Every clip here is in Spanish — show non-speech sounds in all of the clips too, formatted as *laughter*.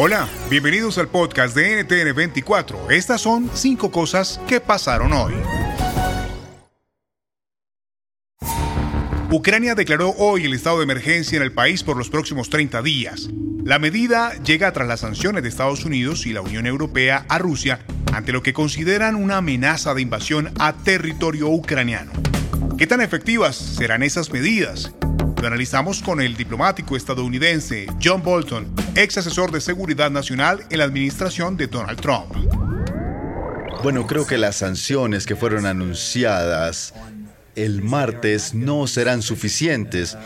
Hola, bienvenidos al podcast de NTN24. Estas son cinco cosas que pasaron hoy. Ucrania declaró hoy el estado de emergencia en el país por los próximos 30 días. La medida llega tras las sanciones de Estados Unidos y la Unión Europea a Rusia ante lo que consideran una amenaza de invasión a territorio ucraniano. ¿Qué tan efectivas serán esas medidas? Lo analizamos con el diplomático estadounidense John Bolton, ex asesor de seguridad nacional en la administración de Donald Trump. Bueno, creo que las sanciones que fueron anunciadas el martes no serán suficientes.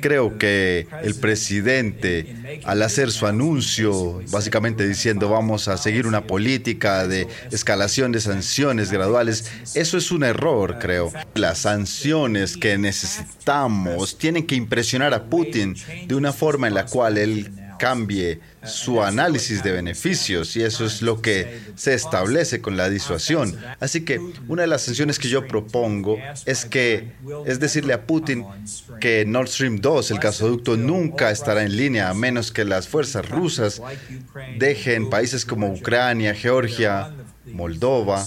Creo que el presidente, al hacer su anuncio, básicamente diciendo vamos a seguir una política de escalación de sanciones graduales, eso es un error, creo. Las sanciones que necesitamos tienen que impresionar a Putin de una forma en la cual él cambie su análisis de beneficios y eso es lo que se establece con la disuasión. Así que una de las sanciones que yo propongo es que es decirle a Putin que Nord Stream 2, el gasoducto, nunca estará en línea a menos que las fuerzas rusas dejen países como Ucrania, Georgia, Moldova,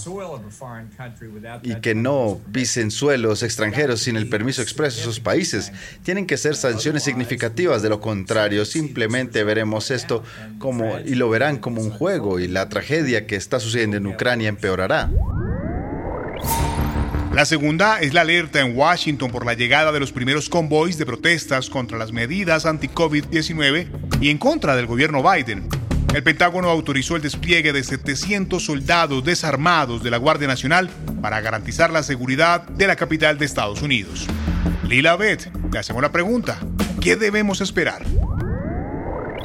y que no pisen suelos extranjeros sin el permiso expreso de esos países. Tienen que ser sanciones significativas, de lo contrario, simplemente veremos esto como, y lo verán como un juego, y la tragedia que está sucediendo en Ucrania empeorará. La segunda es la alerta en Washington por la llegada de los primeros convoys de protestas contra las medidas anti-COVID-19 y en contra del gobierno Biden. El Pentágono autorizó el despliegue de 700 soldados desarmados de la Guardia Nacional para garantizar la seguridad de la capital de Estados Unidos. Lila Beth, le hacemos la pregunta, ¿qué debemos esperar?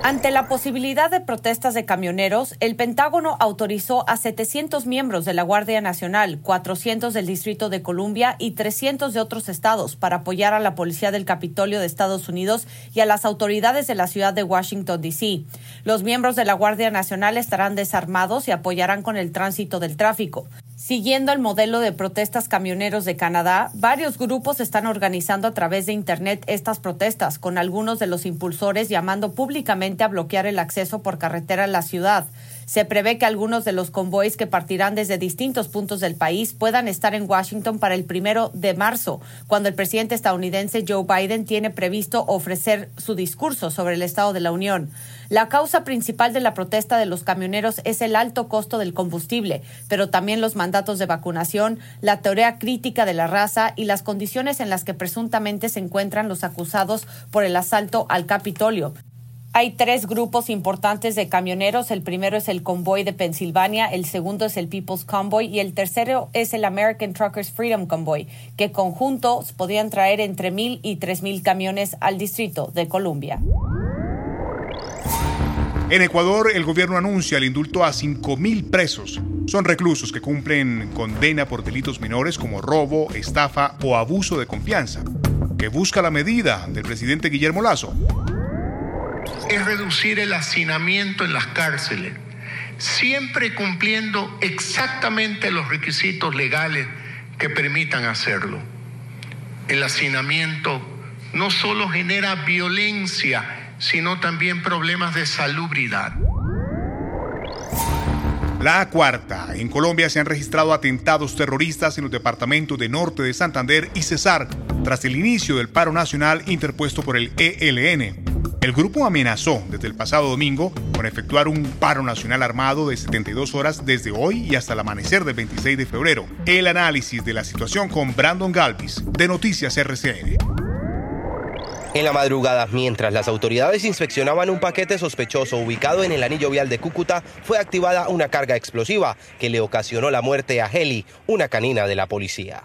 Ante la posibilidad de protestas de camioneros, el Pentágono autorizó a 700 miembros de la Guardia Nacional, 400 del Distrito de Columbia y 300 de otros estados para apoyar a la Policía del Capitolio de Estados Unidos y a las autoridades de la ciudad de Washington, D.C. Los miembros de la Guardia Nacional estarán desarmados y apoyarán con el tránsito del tráfico. Siguiendo el modelo de protestas camioneros de Canadá, varios grupos están organizando a través de Internet estas protestas, con algunos de los impulsores llamando públicamente a bloquear el acceso por carretera a la ciudad. Se prevé que algunos de los convoys que partirán desde distintos puntos del país puedan estar en Washington para el primero de marzo, cuando el presidente estadounidense Joe Biden tiene previsto ofrecer su discurso sobre el Estado de la Unión. La causa principal de la protesta de los camioneros es el alto costo del combustible, pero también los mandatos de vacunación, la teoría crítica de la raza y las condiciones en las que presuntamente se encuentran los acusados por el asalto al Capitolio. Hay tres grupos importantes de camioneros. El primero es el Convoy de Pensilvania, el segundo es el People's Convoy y el tercero es el American Truckers Freedom Convoy, que conjuntos podían traer entre mil y tres mil camiones al Distrito de Columbia. En Ecuador, el gobierno anuncia el indulto a 5.000 presos. Son reclusos que cumplen condena por delitos menores como robo, estafa o abuso de confianza. que busca la medida del presidente Guillermo Lazo? Es reducir el hacinamiento en las cárceles, siempre cumpliendo exactamente los requisitos legales que permitan hacerlo. El hacinamiento no solo genera violencia, sino también problemas de salubridad. La cuarta. En Colombia se han registrado atentados terroristas en los departamentos de Norte de Santander y Cesar tras el inicio del paro nacional interpuesto por el ELN. El grupo amenazó desde el pasado domingo con efectuar un paro nacional armado de 72 horas desde hoy y hasta el amanecer del 26 de febrero. El análisis de la situación con Brandon Galvis, de Noticias RCN. En la madrugada, mientras las autoridades inspeccionaban un paquete sospechoso ubicado en el anillo vial de Cúcuta, fue activada una carga explosiva que le ocasionó la muerte a Heli, una canina de la policía.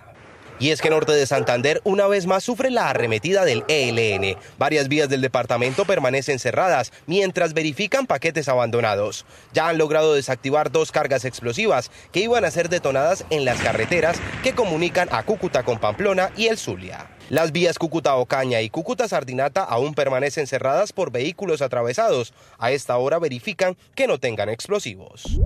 Y es que Norte de Santander una vez más sufre la arremetida del ELN. Varias vías del departamento permanecen cerradas mientras verifican paquetes abandonados. Ya han logrado desactivar dos cargas explosivas que iban a ser detonadas en las carreteras que comunican a Cúcuta con Pamplona y el Zulia. Las vías Cúcuta-Ocaña y Cúcuta-Sardinata aún permanecen cerradas por vehículos atravesados. A esta hora verifican que no tengan explosivos.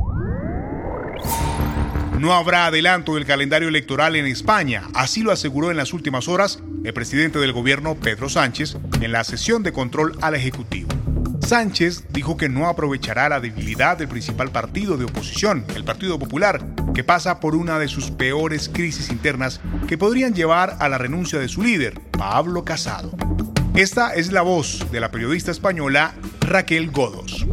No habrá adelanto del calendario electoral en España, así lo aseguró en las últimas horas el presidente del gobierno, Pedro Sánchez, en la sesión de control al Ejecutivo. Sánchez dijo que no aprovechará la debilidad del principal partido de oposición, el Partido Popular, que pasa por una de sus peores crisis internas que podrían llevar a la renuncia de su líder, Pablo Casado. Esta es la voz de la periodista española Raquel Godos.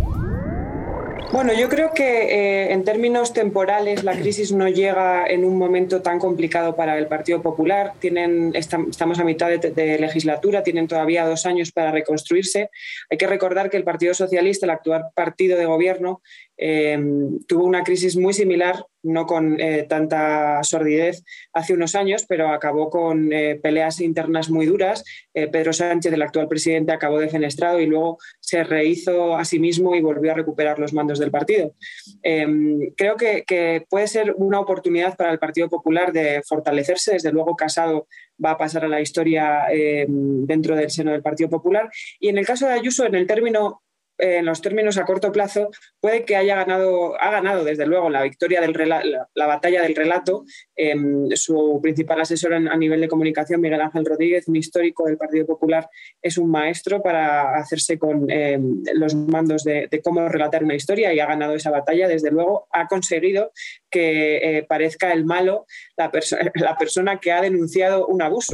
Bueno, yo creo que eh, en términos temporales la crisis no llega en un momento tan complicado para el Partido Popular. Tienen, estamos a mitad de, legislatura, tienen todavía dos años para reconstruirse. Hay que recordar que el Partido Socialista, el actual partido de gobierno, eh, tuvo una crisis muy similar no con eh, tanta sordidez hace unos años, pero acabó con eh, peleas internas muy duras. Eh, Pedro Sánchez, el actual presidente, acabó defenestrado y luego se rehizo a sí mismo y volvió a recuperar los mandos del partido. Em, creo que, puede ser una oportunidad para el Partido Popular de fortalecerse. Desde luego, Casado va a pasar a la historia em, dentro del seno del Partido Popular. Y en el caso de Ayuso, en el término en los términos a corto plazo, puede que haya ganado, ha ganado desde luego la victoria del la, batalla del relato. Em, su principal asesor a nivel de comunicación, Miguel Ángel Rodríguez, un histórico del Partido Popular, es un maestro para hacerse con em, los mandos de, cómo relatar una historia y ha ganado esa batalla. Desde luego, ha conseguido que eh, parezca el malo la, *laughs* la persona que ha denunciado un abuso.